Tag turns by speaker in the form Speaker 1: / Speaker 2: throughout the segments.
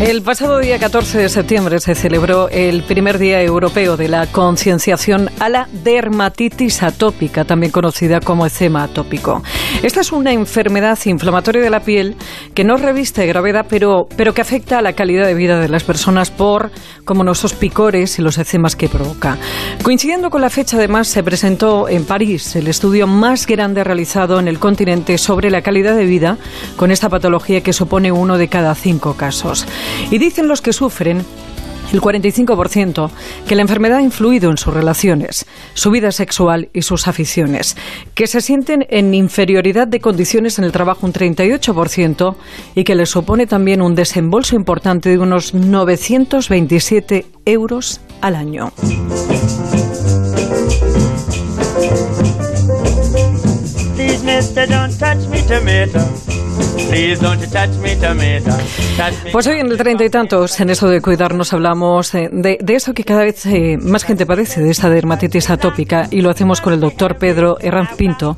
Speaker 1: El pasado día 14 de septiembre se celebró el primer día europeo de la concienciación a la dermatitis atópica, también conocida como eczema atópico. Esta es una enfermedad inflamatoria de la piel que no reviste gravedad, pero, pero que afecta a la calidad de vida de las personas por como nuestros picores y los eczemas que provoca. Coincidiendo con la fecha, además, se presentó en París el estudio más grande realizado en el continente sobre la calidad de vida con esta patología que supone uno de cada cinco casos. Y dicen los que sufren el 45%, que la enfermedad ha influido en sus relaciones, su vida sexual y sus aficiones, que se sienten en inferioridad de condiciones en el trabajo un 38% y que les supone también un desembolso importante de unos 927 euros al año. Pues hoy en el treinta y tantos, en eso de cuidarnos, hablamos eh, de, eso que cada vez eh, más gente padece, de esta dermatitis atópica, y lo hacemos con el doctor Pedro Herranz Pinto,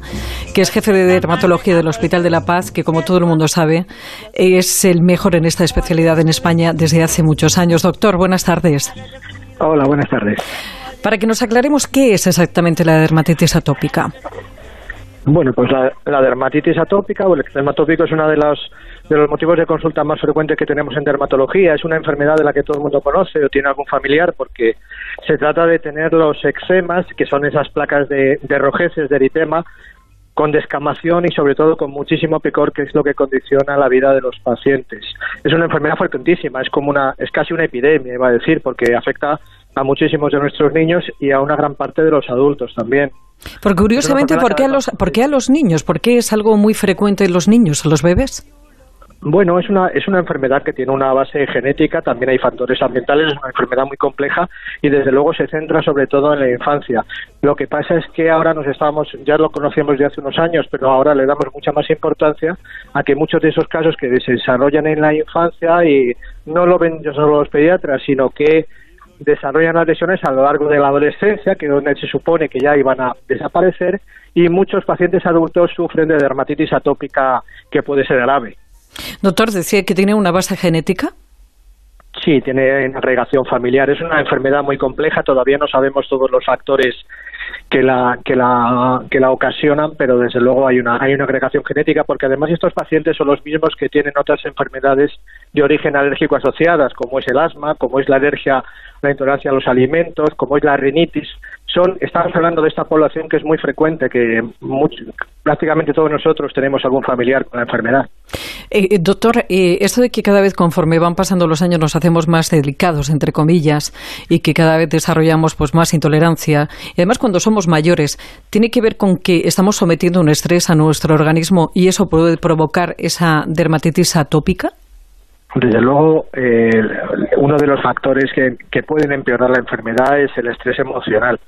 Speaker 1: que es jefe de dermatología del Hospital de la Paz, que como todo el mundo sabe, es el mejor en esta especialidad en España desde hace muchos años. Doctor, buenas tardes.
Speaker 2: Hola, buenas tardes.
Speaker 1: Para que nos aclaremos qué es exactamente la dermatitis atópica.
Speaker 2: Bueno, pues la, dermatitis atópica o el eczema es uno de los, de los motivos de consulta más frecuentes que tenemos en dermatología. Es una enfermedad de la que todo el mundo conoce o tiene algún familiar porque se trata de tener los eczemas, que son esas placas de, de rojeces, de eritema, con descamación y sobre todo con muchísimo picor, que es lo que condiciona la vida de los pacientes. Es una enfermedad frecuentísima, es como una, es casi una epidemia, iba a decir, porque afecta a muchísimos de nuestros niños y a una gran parte de los adultos también.
Speaker 1: Porque curiosamente, ¿por qué, a los, ¿por qué a los niños? ¿Por qué es algo muy frecuente en los niños, en los bebés?
Speaker 2: Bueno, es una, es una enfermedad que tiene una base genética, también hay factores ambientales, es una enfermedad muy compleja y desde luego se centra sobre todo en la infancia. Lo que pasa es que ahora nos estamos, ya lo conocíamos de hace unos años, pero ahora le damos mucha más importancia a que muchos de esos casos que se desarrollan en la infancia y no lo ven solo los pediatras, sino que desarrollan las lesiones a lo largo de la adolescencia, que es donde se supone que ya iban a desaparecer, y muchos pacientes adultos sufren de dermatitis atópica que puede ser grave.
Speaker 1: Doctor, decía que tiene una base genética.
Speaker 2: Sí, tiene una agregación familiar. Es una enfermedad muy compleja, todavía no sabemos todos los factores que la, que la, que la ocasionan, pero desde luego hay una, hay una agregación genética, porque además estos pacientes son los mismos que tienen otras enfermedades de origen alérgico asociadas, como es el asma, como es la alergia, la intolerancia a los alimentos, como es la rinitis. Son, estamos hablando de esta población que es muy frecuente, que prácticamente todos nosotros tenemos algún familiar con la enfermedad.
Speaker 1: Eh, eh, doctor, eh, esto de que cada vez conforme van pasando los años nos hacemos más delicados, entre comillas, y que cada vez desarrollamos pues más intolerancia, y además cuando somos mayores, ¿tiene que ver con que estamos sometiendo un estrés a nuestro organismo y eso puede provocar esa dermatitis atópica?
Speaker 2: Desde luego, eh, uno de los factores que, que, pueden empeorar la enfermedad es el estrés emocional.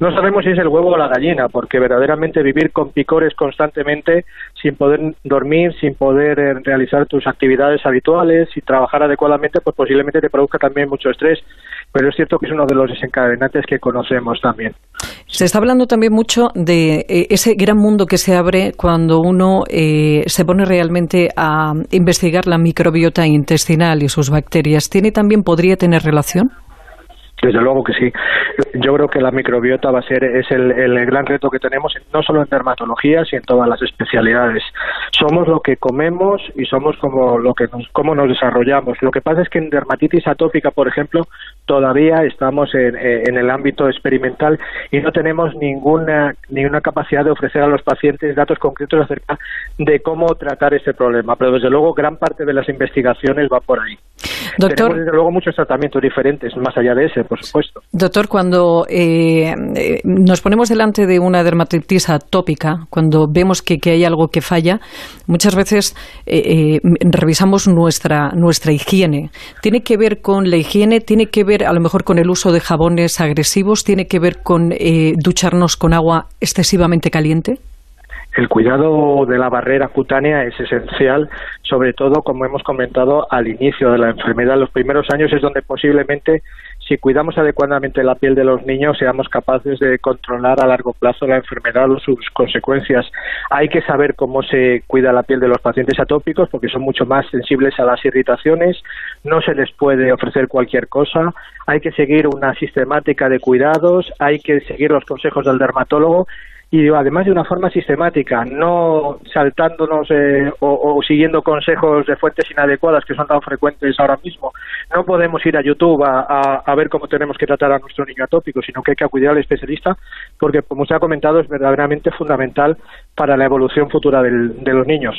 Speaker 2: No sabemos si es el huevo o la gallina, porque verdaderamente vivir con picores constantemente, sin poder dormir, sin poder eh, realizar tus actividades habituales y trabajar adecuadamente, pues posiblemente te produzca también mucho estrés. Pero es cierto que es uno de los desencadenantes que conocemos también.
Speaker 1: Se está hablando también mucho de eh, ese gran mundo que se abre cuando uno eh, se pone realmente a investigar la microbiota intestinal y sus bacterias. ¿Tiene también, podría tener relación?
Speaker 2: Desde luego que sí. Yo creo que la microbiota va a ser es el, el, gran reto que tenemos no solo en dermatología, sino en todas las especialidades. Somos lo que comemos y somos como lo que nos, cómo nos desarrollamos. Lo que pasa es que en dermatitis atópica, por ejemplo, todavía estamos en, en el ámbito experimental y no tenemos ninguna ninguna capacidad de ofrecer a los pacientes datos concretos acerca de cómo tratar ese problema. Pero desde luego gran parte de las investigaciones va por ahí.
Speaker 1: Doctor,
Speaker 2: tenemos desde luego muchos tratamientos diferentes más allá de ese por supuesto.
Speaker 1: Doctor, cuando eh, nos ponemos delante de una dermatitis atópica, cuando vemos que, hay algo que falla, muchas veces eh, eh, revisamos nuestra, nuestra higiene. ¿Tiene que ver con la higiene? ¿Tiene que ver a lo mejor con el uso de jabones agresivos? ¿Tiene que ver con ducharnos con agua excesivamente caliente?
Speaker 2: el cuidado de la barrera cutánea es esencial, sobre todo, como hemos comentado, al inicio de la enfermedad. Los primeros años es donde posiblemente si cuidamos adecuadamente la piel de los niños, seamos capaces de controlar a largo plazo la enfermedad o sus consecuencias. Hay que saber cómo se cuida la piel de los pacientes atópicos porque son mucho más sensibles a las irritaciones, no se les puede ofrecer cualquier cosa, hay que seguir una sistemática de cuidados, hay que seguir los consejos del dermatólogo y además de una forma sistemática, no saltándonos eh, o, siguiendo consejos de fuentes inadecuadas que son tan frecuentes ahora mismo. No podemos ir a YouTube a, a, ver cómo tenemos que tratar a nuestro niño atópico, sino que hay que acudir al especialista porque, como se ha comentado, es verdaderamente fundamental para la evolución futura del, de los niños.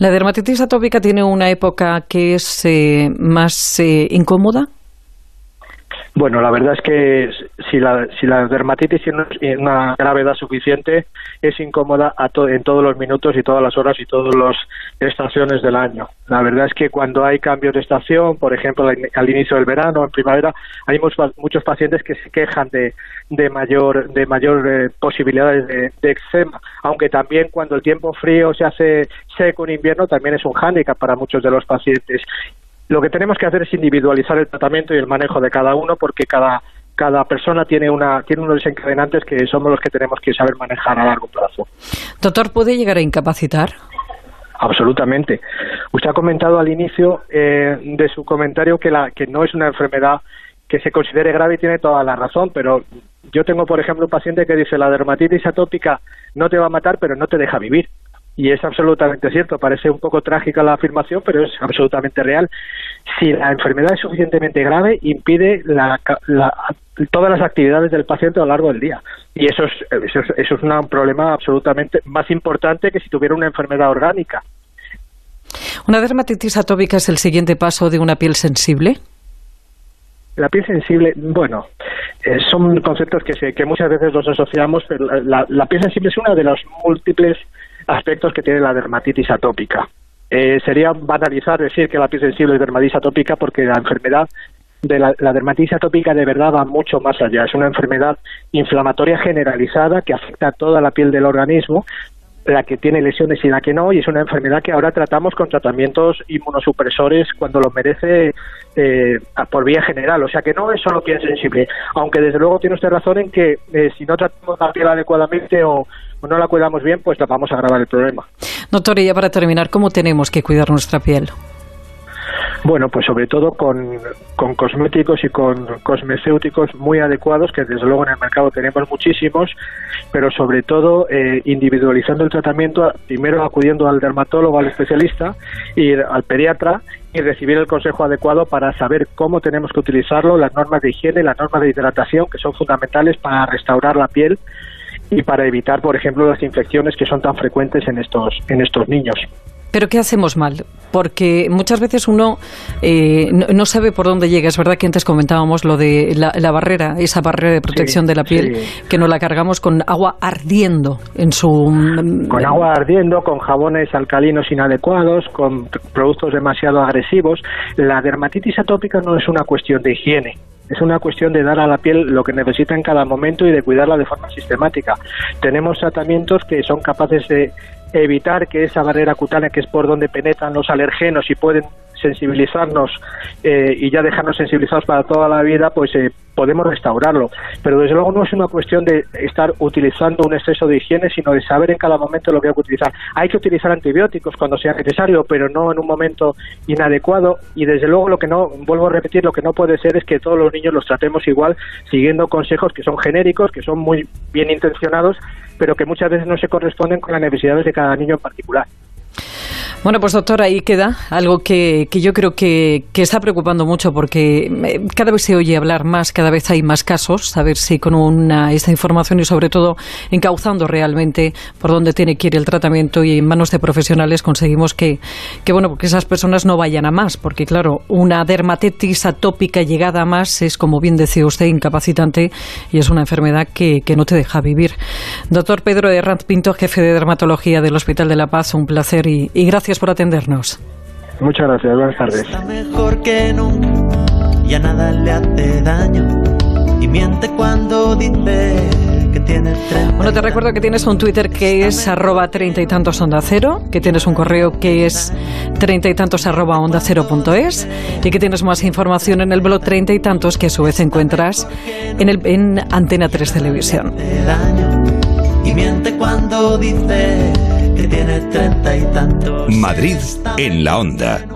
Speaker 1: ¿La dermatitis atópica tiene una época que es eh, más eh, incómoda?
Speaker 2: Bueno, la verdad es que si la, si la dermatitis tiene una gravedad suficiente, es incómoda en todos los minutos y todas las horas y todas las estaciones del año. La verdad es que cuando hay cambios de estación, por ejemplo, al inicio del verano, en primavera, hay muchos, pacientes que se quejan de, de mayor, de mayor eh, posibilidades de, de eczema, aunque también cuando el tiempo frío se hace seco en invierno, también es un hándicap para muchos de los pacientes. Lo que tenemos que hacer es individualizar el tratamiento y el manejo de cada uno porque cada, cada persona tiene, una, tiene unos desencadenantes que somos los que tenemos que saber manejar a largo plazo.
Speaker 1: Doctor, ¿puede llegar a incapacitar?
Speaker 2: Absolutamente. Usted ha comentado al inicio eh, de su comentario que, la, que no es una enfermedad que se considere grave y tiene toda la razón, pero yo tengo, por ejemplo, un paciente que dice la dermatitis atópica no te va a matar, pero no te deja vivir y es absolutamente cierto. Parece un poco trágica la afirmación, pero es absolutamente real. Si la enfermedad es suficientemente grave, impide todas las actividades del paciente a lo largo del día. Y eso es, eso es, eso es un problema absolutamente más importante que si tuviera una enfermedad orgánica.
Speaker 1: ¿Una dermatitis atópica es el siguiente paso de una piel sensible?
Speaker 2: La piel sensible, bueno, eh, son conceptos que, que muchas veces los asociamos, pero la, la piel sensible es una de las múltiples aspectos que tiene la dermatitis atópica. Eh, sería banalizar decir que la piel sensible es dermatitis atópica porque la enfermedad de la, dermatitis atópica de verdad va mucho más allá. Es una enfermedad inflamatoria generalizada que afecta a toda la piel del organismo, la que tiene lesiones y la que no, y es una enfermedad que ahora tratamos con tratamientos inmunosupresores cuando lo merece eh, por vía general. O sea que no es solo piel sensible, aunque desde luego tiene usted razón en que eh, si no tratamos la piel adecuadamente o no la cuidamos bien, pues vamos a agravar el problema.
Speaker 1: Doctor, y ya para terminar, ¿cómo tenemos que cuidar nuestra piel?
Speaker 2: Bueno, pues sobre todo con, cosméticos y con cosmecéuticos muy adecuados, que desde luego en el mercado tenemos muchísimos, pero sobre todo eh, individualizando el tratamiento, primero acudiendo al dermatólogo, al especialista y al pediatra y recibir el consejo adecuado para saber cómo tenemos que utilizarlo, las normas de higiene, las normas de hidratación, que son fundamentales para restaurar la piel y para evitar, por ejemplo, las infecciones que son tan frecuentes en estos, en estos niños.
Speaker 1: Pero ¿qué hacemos mal? Porque muchas veces uno eh, no, sabe por dónde llega. Es verdad que antes comentábamos lo de la, barrera, esa barrera de protección de la piel, que nos la cargamos con agua ardiendo en su...
Speaker 2: Con agua ardiendo, con jabones alcalinos inadecuados, con productos demasiado agresivos. La dermatitis atópica no es una cuestión de higiene es una cuestión de dar a la piel lo que necesita en cada momento y de cuidarla de forma sistemática. Tenemos tratamientos que son capaces de evitar que esa barrera cutánea, que es por donde penetran los alergenos y pueden sensibilizarnos eh, y ya dejarnos sensibilizados para toda la vida, pues eh, podemos restaurarlo. Pero desde luego no es una cuestión de estar utilizando un exceso de higiene, sino de saber en cada momento lo que hay que utilizar. Hay que utilizar antibióticos cuando sea necesario, pero no en un momento inadecuado. Y desde luego lo que no, vuelvo a repetir, lo que no puede ser es que todos los niños los tratemos igual, siguiendo consejos que son genéricos, que son muy bien intencionados, pero que muchas veces no se corresponden con las necesidades de cada niño en particular.
Speaker 1: Bueno, pues doctor, ahí queda algo que, que yo creo que, que, está preocupando mucho porque eh, cada vez se oye hablar más, cada vez hay más casos, a ver si con una, esta información y sobre todo encauzando realmente por dónde tiene que ir el tratamiento y en manos de profesionales conseguimos que, que bueno, porque esas personas no vayan a más, porque claro, una dermatitis atópica llegada a más es, como bien decía usted, incapacitante y es una enfermedad que, que no te deja vivir. Doctor Pedro Herranz Pinto, jefe de dermatología del Hospital de la Paz, un placer y, y gracias por atendernos.
Speaker 2: Muchas gracias, buenas tardes.
Speaker 3: Está mejor que nunca, ya nada le hace daño y miente cuando dice que tiene
Speaker 1: Bueno, te recuerdo que tienes un Twitter que es arroba treinta y tantos onda cero, que tienes un correo que es treinta y tantos arroba onda cero punto es y que tienes más información en el blog treinta y tantos que a su vez encuentras en, el, en Antena 3 Televisión.
Speaker 3: Y miente cuando dice
Speaker 4: Madrid en la onda.